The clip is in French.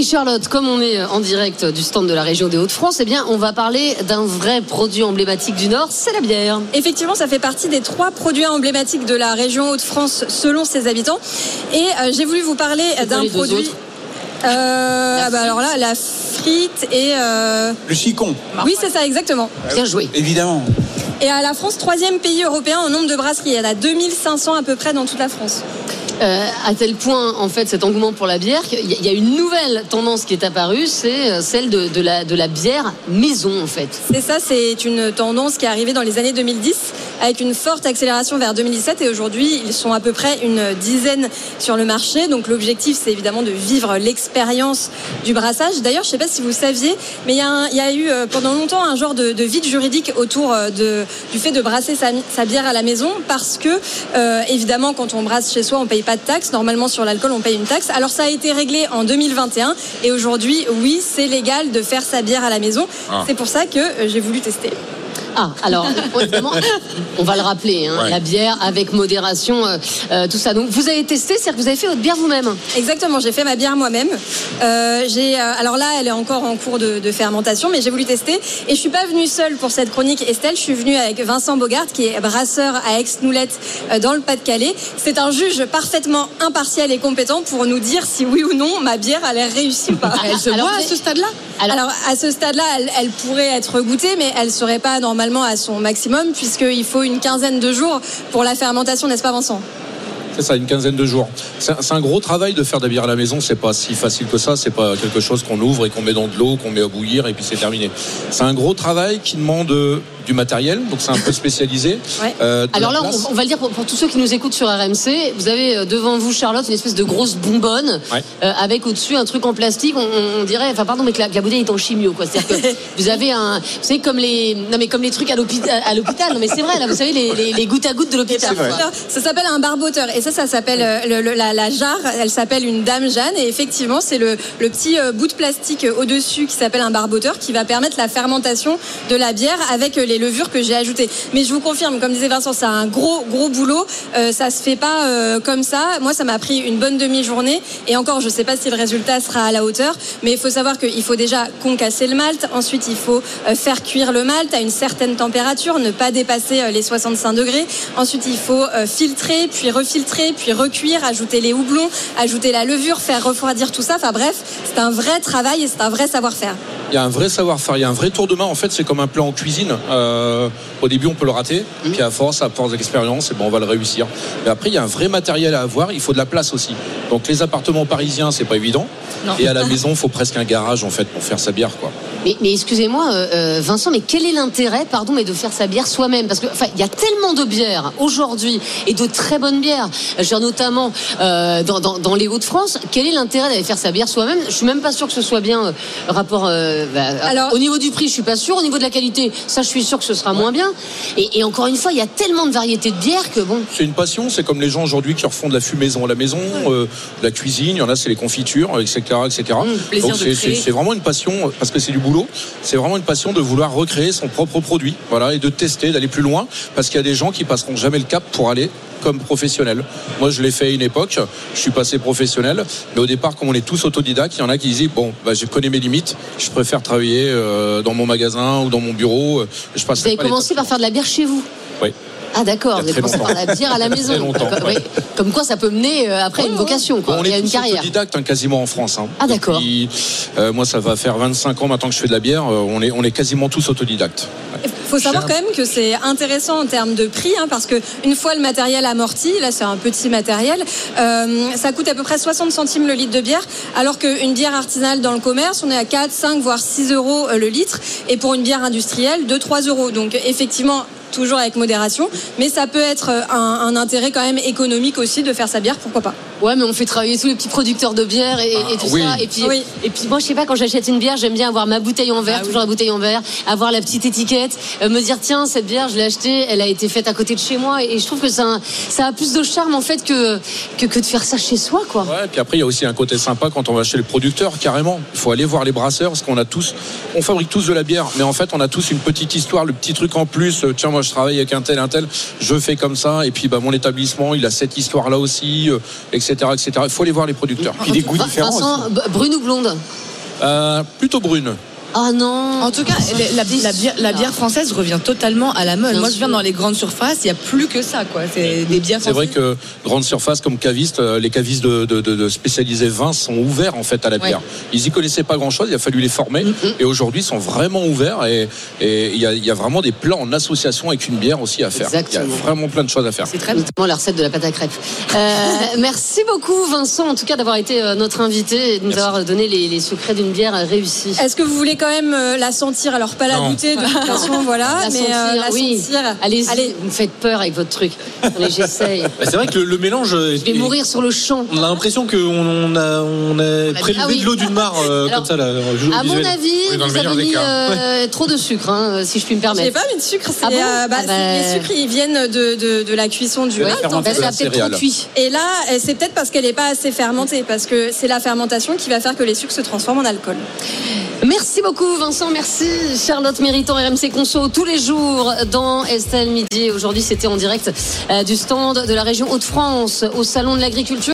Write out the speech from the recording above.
Et Charlotte, comme on est en direct du stand de la région des Hauts-de-France, eh bien, on va parler d'un vrai produit emblématique du Nord, c'est la bière. Effectivement, ça fait partie des trois produits emblématiques de la région Hauts-de-France selon ses habitants. Et euh, j'ai voulu vous parler d'un produit. Euh, ah bah alors là, la frite et. euh, Le chicon, Oui, c'est ça, exactement. Bien joué. évidemment. Et à la France, troisième pays européen en nombre de brasseries. Il y en a 2500 à peu près dans toute la France. Euh, à tel point, en fait, cet engouement pour la bière, qu'il y a- une nouvelle tendance qui est apparue, c'est euh, celle de, de la, de la bière maison, en fait. C'est ça, c'est une tendance qui est arrivée dans les années 2010 avec une forte accélération vers 2017 et aujourd'hui ils sont à peu près une dizaine sur le marché. Donc l'objectif c'est évidemment de vivre l'expérience du brassage. D'ailleurs je ne sais pas si vous saviez, mais il y a, un- il y a eu euh, pendant longtemps un genre de, de vide juridique autour euh, de, du fait de brasser sa, sa bière à la maison parce que euh, évidemment quand on brasse chez soi on paye pas de taxe. Normalement sur l'alcool on paye une taxe. Alors ça a été réglé en 2021 et aujourd'hui oui c'est légal de faire sa bière à la maison. C'est pour ça que j'ai voulu tester. Ah, alors, on va le rappeler, hein, la bière avec modération, euh, euh, tout ça. Donc, vous avez testé, c'est-à-dire que vous avez fait votre bière vous-même Exactement, j'ai fait ma bière moi-même. Euh, j'ai, euh, alors là, elle est encore en cours de, de fermentation, mais j'ai voulu tester. Et je suis pas venue seule pour cette chronique Estelle. Je suis venue avec Vincent Bogart, qui est brasseur à Aix-Noulette, euh, dans le Pas-de-Calais. C'est un juge parfaitement impartial et compétent pour nous dire si oui ou non ma bière a l'air réussie ou pas. Elle se Alors, boit à ce stade-là? Alors- alors, à ce stade-là, elle, elle pourrait être goûtée, mais elle serait pas normalement à son maximum, puisqu'il faut une quinzaine de jours pour la fermentation, n'est-ce pas, Vincent? C'est ça, une quinzaine de jours. C'est un gros travail de faire de la bière à la maison. C'est pas si facile que ça. C'est pas quelque chose qu'on ouvre et qu'on met dans de l'eau, qu'on met à bouillir et puis c'est terminé. C'est un gros travail qui demande euh, du matériel, donc c'est un peu spécialisé. Ouais. Euh, Alors là, place. on, on va le dire pour, pour tous ceux qui nous écoutent sur RMC, vous avez euh, devant vous, Charlotte, une espèce de grosse bonbonne Ouais. euh, avec au-dessus un truc en plastique. On, dirait, enfin pardon, mais que la, la bouteille est en chimio, quoi. C'est-à-dire que vous avez un, vous savez comme les, non mais comme les trucs à l'hôpital. Non mais c'est vrai, là, vous savez les, les, les gouttes à gouttes de l'hôpital. Ça s'appelle un barboteur et ça, ça s'appelle euh, la, jarre. Elle s'appelle une Dame Jeanne et effectivement, c'est le, petit euh, bout de plastique euh, au-dessus qui s'appelle un barboteur qui va permettre la fermentation de la bière avec les levures que j'ai ajoutées. Mais je vous confirme, comme disait Vincent, c'est un gros gros boulot. Euh, ça se fait pas comme ça. Moi, ça m'a pris une bonne demi-journée et encore, je sais pas si le résultat sera à la hauteur, mais il faut savoir qu'il faut déjà concasser le malt. Ensuite, il faut faire cuire le malt à une certaine température, ne pas dépasser les 65 degrés. Ensuite, il faut filtrer, puis refiltrer, puis recuire, ajouter les houblons, ajouter la levure, faire refroidir tout ça. Enfin bref, c'est un vrai travail et c'est un vrai savoir-faire. Il y a un vrai savoir-faire, il y a un vrai tour de main. En fait, c'est comme un plat en cuisine. Euh, au début, on peut le rater, puis à force, à force d'expérience, et bon, on va le réussir. Mais après, il y a un vrai matériel à avoir. Il faut de la place aussi. Donc, les appartements parisiens, c'est pas évident. Et à la maison, il faut presque un garage en fait pour faire sa bière, quoi. Mais, mais excusez-moi, euh, euh, Vincent, mais quel est l'intérêt, pardon, mais de faire sa bière soi-même? Parce que, enfin, il y a tellement de bières aujourd'hui et de très bonnes bières, je veux dire, notamment euh, dans, dans- dans les Hauts-de-France. Quel est l'intérêt d'aller faire sa bière soi-même? Je suis même pas sûr que ce soit bien euh, rapport. euh, bah, Alors- au niveau du prix, je suis pas sûr. Au niveau de la qualité, ça, je suis sûr que ce sera moins bien. Et, et encore une fois, il y a tellement de variétés de bières que bon. C'est une passion, c'est comme les gens aujourd'hui qui refont de la fumaison à la maison, euh, de la cuisine, il y en a c'est les confitures, etc. etc. plaisir Donc de c'est- vraiment une passion, euh, parce que c'est du boulot, c'est vraiment une passion de vouloir recréer son propre produit, voilà, et de tester, d'aller plus loin, parce qu'il y a des gens qui passeront jamais le cap pour aller comme professionnel. Moi je l'ai fait à une époque, je suis passé professionnel, mais au départ comme on est tous autodidactes, il y en a qui disent bon bah, je connais mes limites, je préfère travailler euh, dans mon magasin ou dans mon bureau, euh, je passe Vous avez commencé par faire de la bière chez vous? Oui. Ah d'accord, vous longtemps. par la bière à la maison. Très longtemps, Comme- ouais. quoi ça peut mener euh, après une vocation, quoi. On Il y a est une tous carrière. autodidactes hein, quasiment en France. hein. Ah, d'accord. Depuis, euh, moi, ça va faire 25 ans maintenant que je fais de la bière. euh, on, est, on est quasiment tous autodidactes. Il faut savoir quand même que c'est intéressant en termes de prix, hein, parce que une fois le matériel amorti, là c'est un petit matériel, euh, ça coûte à peu près 60 centimes le litre de bière, alors qu'une bière artisanale dans le commerce, on est à 4, 5, voire 6 euros le litre, et pour une bière industrielle, 2, 3 euros. Donc effectivement, toujours avec modération, mais ça peut être euh, un, un intérêt quand même économique aussi de faire sa bière, pourquoi pas. Ouais, mais on fait travailler tous les petits producteurs de bière et, et tout oui. ça. Et puis, Oui. et puis moi, je sais pas, quand j'achète une bière, j'aime bien avoir ma bouteille en verre, toujours la bouteille en verre, avoir la petite étiquette, euh, me dire tiens, cette bière, je l'ai achetée, elle a été faite à côté de chez moi. Et je trouve que ça, ça a plus de charme en fait que, que, que de faire ça chez soi, quoi. Ouais, puis après, il y a aussi un côté sympa quand on va chez le producteur, carrément. Il faut aller voir les brasseurs, parce qu'on a tous, on fabrique tous de la bière, mais en fait, on a tous une petite histoire, le petit truc en plus. Euh, Tiens, moi, je travaille avec un tel, un tel, je fais comme ça, et puis bah, mon établissement, il a cette histoire-là aussi, euh, etc., etc. Il faut aller voir les producteurs. Puis des goûts différents. Vincent, brune ou blonde Euh, plutôt brune. Ah non. En tout cas, la, la- la bière, la bière française revient totalement à la mode. Moi, je viens dans les grandes surfaces, il n'y a plus que ça, quoi. C'est des bières C'est vrai que grande surface comme caviste, euh, les cavistes de, de, de- de spécialisés vins sont ouverts en fait à la Ouais. bière. Ils y connaissaient pas grand chose, il a fallu les former et aujourd'hui ils sont vraiment ouverts et il y, a, il y a vraiment des plans en association avec une bière aussi à faire. Exactement. Il y a vraiment plein de choses à faire. C'est très bien. Notamment la recette de la pâte à crêpes. Euh, merci beaucoup Vincent, en tout cas d'avoir été euh, notre invité et de nous avoir donné les, les secrets d'une bière réussie. Est-ce que vous voulez quand même euh, la sentir Alors pas la Non. goûter de toute façon, voilà, La mais sentir, euh, la oui. sentir. Allez-y, Allez. vous me faites peur avec votre truc. Allez, j'essaye. Bah, C'est vrai que le, le mélange. euh, Je vais mourir sur le champ. On a l'impression qu'on on a, on a prélevé Ah oui. de l'eau d'une mare euh, Alors, comme ça. Là, À mon avis, vous avez mis trop de sucre, hein, si je puis me J'ai permettre. pas mis de sucre, c'est Ah bon euh, bah, Ah bah. les sucres ils viennent de, de, de la cuisson du. Bah, fait. ça peut-être trop cuit. Et là, c'est peut-être parce qu'elle n'est pas assez fermentée, parce que c'est la fermentation qui va faire que les sucres se transforment en alcool. Merci beaucoup Vincent, merci Charlotte Méritant RMC Conso tous les jours dans Estelle Midi. Aujourd'hui c'était en direct euh, du stand de la région Hauts-de-France au salon de l'agriculture.